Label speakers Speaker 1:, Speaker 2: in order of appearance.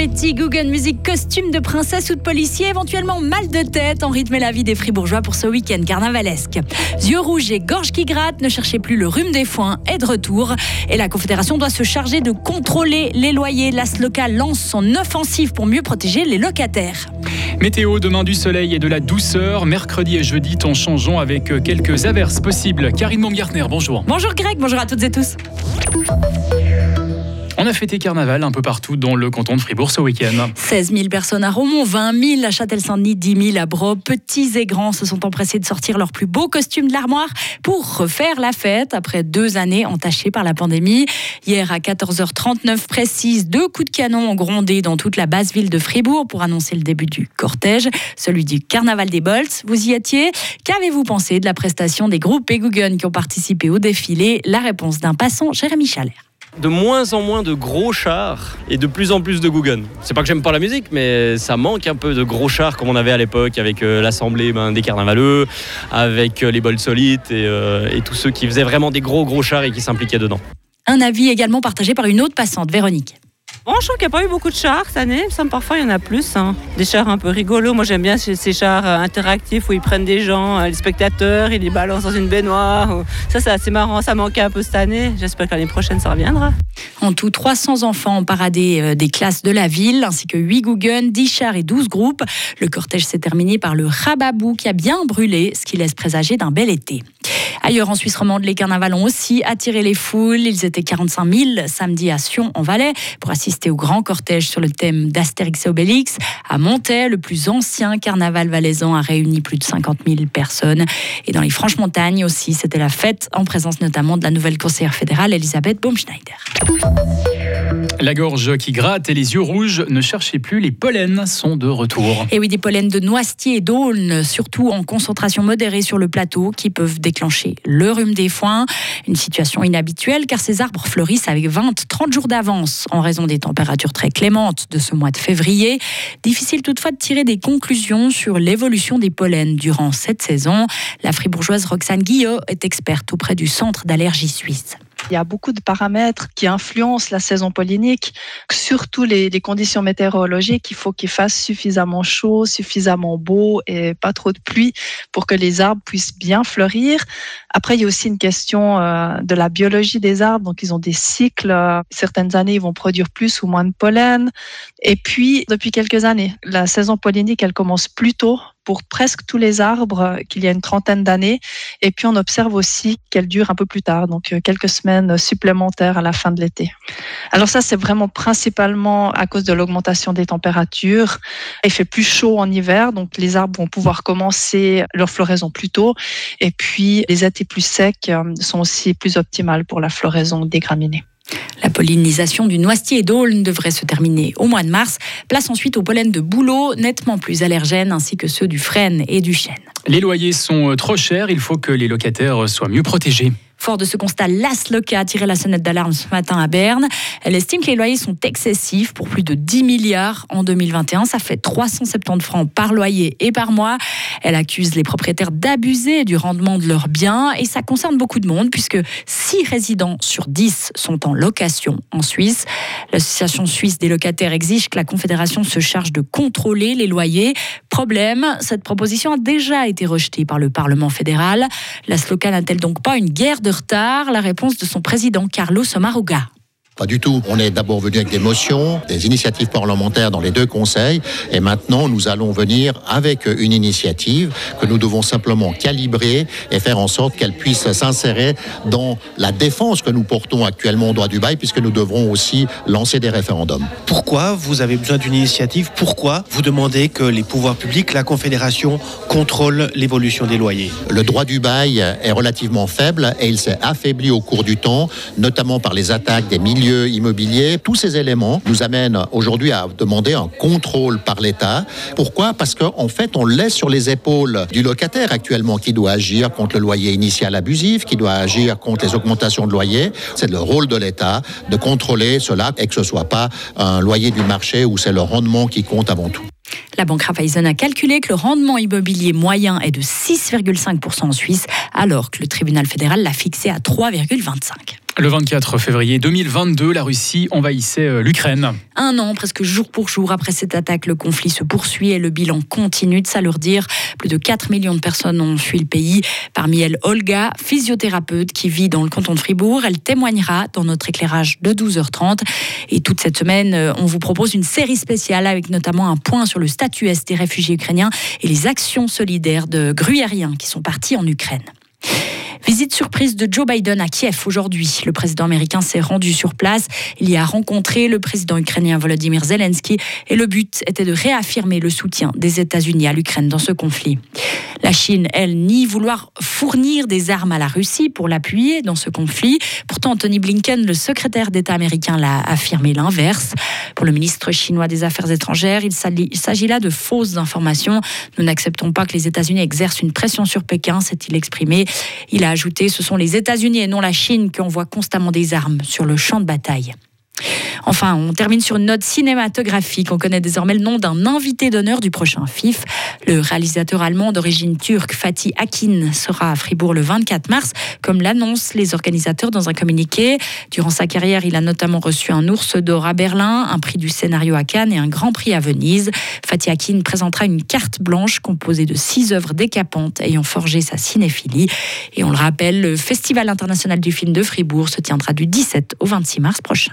Speaker 1: confetti, Google musique, costume de princesse ou de policier, éventuellement mal de tête en rythme et la vie des fribourgeois pour ce week-end carnavalesque. Yeux rouges et gorge qui grattent, ne cherchez plus le rhume des foins, est de retour. Et la Confédération doit se charger de contrôler les loyers. L'AS local lance son offensive pour mieux protéger les locataires.
Speaker 2: Météo, demain du soleil et de la douceur. Mercredi et jeudi, temps changeant avec quelques averses possibles. Karine Baumgartner, bonjour.
Speaker 1: Bonjour Greg, bonjour à toutes et tous.
Speaker 2: On a fêté carnaval un peu partout dans le canton de Fribourg ce week-end.
Speaker 1: 16 000 personnes à Romont, 20 000 à Châtel-Saint-Denis, 10 000 à Bro. Petits et grands se sont empressés de sortir leurs plus beaux costumes de l'armoire pour refaire la fête après deux années entachées par la pandémie. Hier à 14h39 précise, deux coups de canon ont grondé dans toute la basse ville de Fribourg pour annoncer le début du cortège, celui du carnaval des Bolts. Vous y étiez? Qu'avez-vous pensé de la prestation des groupes Eguggen qui ont participé au défilé? La réponse d'un passant, Jérémy Chalère
Speaker 3: de moins en moins de gros chars et de plus en plus de Guggen. C'est pas que j'aime pas la musique, mais ça manque un peu de gros chars comme on avait à l'époque avec euh, l'assemblée ben, des carnavaleux, avec euh, les bols solides euh, et, tous ceux qui faisaient vraiment des gros gros chars et qui s'impliquaient dedans.
Speaker 1: Un avis également partagé par une autre passante, Véronique.
Speaker 4: Bon, je trouve qu'il n'y a pas eu beaucoup de chars cette année. Parfois, il y en a plus. Hein. Des chars un peu rigolos. Moi, j'aime bien ces, chars euh, interactifs où ils prennent des gens, euh, les spectateurs, ils les balancent dans une baignoire. Ça, c'est assez marrant. Ça manquait un peu cette année. J'espère que l'année prochaine, ça reviendra.
Speaker 1: En tout, 300 enfants ont paradé euh, des classes de la ville, ainsi que 8 Guggen, 10 chars et 12 groupes. Le cortège s'est terminé par le Rababou qui a bien brûlé, ce qui laisse présager d'un bel été. Ailleurs en Suisse romande, les carnavals ont aussi attiré les foules. Ils étaient 45 000 samedi à Sion en Valais pour assister au grand cortège sur le thème d'Astérix et Obélix. À Montaix, le plus ancien carnaval valaisan a réuni plus de 50 000 personnes. Et dans les Franches-Montagnes aussi, c'était la fête en présence notamment de la nouvelle conseillère fédérale Elisabeth Baumschneider.
Speaker 2: La gorge qui gratte et les yeux rouges, ne cherchez plus, les pollens sont de retour.
Speaker 1: Et oui, des pollens de noisetier et d'aulne, surtout en concentration modérée sur le plateau, qui peuvent déclencher le rhume des foins. Une situation inhabituelle car ces arbres fleurissent avec 20-30 jours d'avance en raison des températures très clémentes de ce mois de février. Difficile toutefois de tirer des conclusions sur l'évolution des pollens durant cette saison. La fribourgeoise Roxane Guillot est experte auprès du Centre d'allergie suisse.
Speaker 5: Il y a beaucoup de paramètres qui influencent la saison pollinique, surtout les, conditions météorologiques. Il faut qu'il fasse suffisamment chaud, suffisamment beau et pas trop de pluie pour que les arbres puissent bien fleurir. Après, il y a aussi une question euh, de la biologie des arbres. Donc, ils ont des cycles. Certaines années, ils vont produire plus ou moins de pollen. Et puis, depuis quelques années, la saison pollinique, elle commence plus tôt pour presque tous les arbres qu'il y a une trentaine d'années. Et puis on observe aussi qu'elle dure un peu plus tard, donc euh, quelques semaines supplémentaires à la fin de l'été. Alors ça, c'est vraiment principalement à cause de l'augmentation des températures. Il fait plus chaud en hiver, donc les arbres vont pouvoir commencer leur floraison plus tôt. Et puis les étés plus secs euh, sont aussi plus optimales pour la floraison des graminées.
Speaker 1: La pollinisation du noisetier et d'aulne devrait se terminer au mois de mars. Place ensuite au pollen de bouleau, nettement plus allergènes, ainsi que ceux du frêne et du chêne.
Speaker 2: Les loyers sont trop chers, il faut que les locataires soient mieux protégés.
Speaker 1: Fort de ce constat, l'ASLOCA a tiré la sonnette d'alarme ce matin à Berne. Elle estime que les loyers sont excessifs pour plus de 10 milliards en 2021. Ça fait 370 francs par loyer et par mois. Elle accuse les propriétaires d'abuser du rendement de leurs biens et ça concerne beaucoup de monde puisque 6 résidents sur 10 sont en location en Suisse. L'association suisse des locataires exige que la Confédération se charge de contrôler les loyers. Problème, cette proposition a déjà été rejetée par le Parlement fédéral. L'ASLOCA n'a-t-elle donc pas une guerre de retard La réponse de son président Carlos Omaruga.
Speaker 6: Pas du tout. On est d'abord venu avec des motions, des initiatives parlementaires dans les deux conseils, et maintenant nous allons venir avec une initiative que nous devons simplement calibrer et faire en sorte qu'elle puisse s'insérer dans la défense que nous portons actuellement au droit du bail, puisque nous devrons aussi lancer des référendums.
Speaker 7: Pourquoi vous avez besoin d'une initiative? Pourquoi vous demandez que les pouvoirs publics, la Confédération, contrôlent l'évolution des loyers?
Speaker 6: Le droit du bail est relativement faible et il s'est affaibli au cours du temps, notamment par les attaques des milieux immobilier. Tous ces éléments nous amènent aujourd'hui à demander un contrôle par l'État. Pourquoi? Parce qu'en fait, on laisse sur les épaules du locataire actuellement qui doit agir contre le loyer initial abusif, qui doit agir contre les augmentations de loyer. C'est le rôle de l'État de contrôler cela et que ce soit pas un loyer du marché où c'est le rendement qui compte avant tout.
Speaker 1: La banque Raiffeisen a calculé que le rendement immobilier moyen est de 6,5% en Suisse, alors que le tribunal fédéral l'a fixé à 3,25%.
Speaker 2: Le 24 février 2022, la Russie envahissait euh, l'Ukraine.
Speaker 1: Un an, presque jour pour jour après cette attaque, le conflit se poursuit et le bilan continue de s'alourdir. Plus de 4 millions de personnes ont fui le pays. Parmi elles, Olga, physiothérapeute qui vit dans le canton de Fribourg. Elle témoignera dans notre éclérage de 12h30. Et toute cette semaine, euh, on vous propose une série spéciale avec notamment un point sur le statut est des réfugiés ukrainiens et les actions solidaires de gruyériens qui sont partis en Ukraine. Visite surprise de Joe Biden à Kiev aujourd'hui. Le président américain s'est rendu sur place. Il y a rencontré le président ukrainien Volodymyr Zelensky et le but était de réaffirmer le soutien des États-Unis à l'Ukraine dans ce conflit. La Chine, elle, nie vouloir fournir des armes à la Russie pour l'appuyer dans ce conflit. Pourtant, Tony Blinken, le secrétaire d'État américain, l'a affirmé l'inverse. Pour le ministre chinois des Affaires étrangères, il s'agit là de fausses informations. Nous n'acceptons pas que les États-Unis exercent une pression sur Pékin, s'est-il exprimé. Il a ajouté, ce sont les États-Unis et non la Chine qui envoient constamment des armes sur le champ de bataille. Enfin, on termine sur une note cinématographique. On connaît désormais le nom d'un invité d'honneur du prochain FIF. Le réalisateur allemand d'origine turque Fatih Akin sera à Fribourg le 24 mars, comme l'annoncent les organisateurs dans un communiqué. Durant sa carrière, il a notamment reçu un ours d'or à Berlin, un prix du scénario à Cannes et un grand prix à Venise. Fatih Akin présentera une carte blanche composée de six œuvres décapantes ayant forgé sa cinéphilie. Et on le rappelle, le Festival international du film de Fribourg se tiendra du 17 au 26 mars prochain.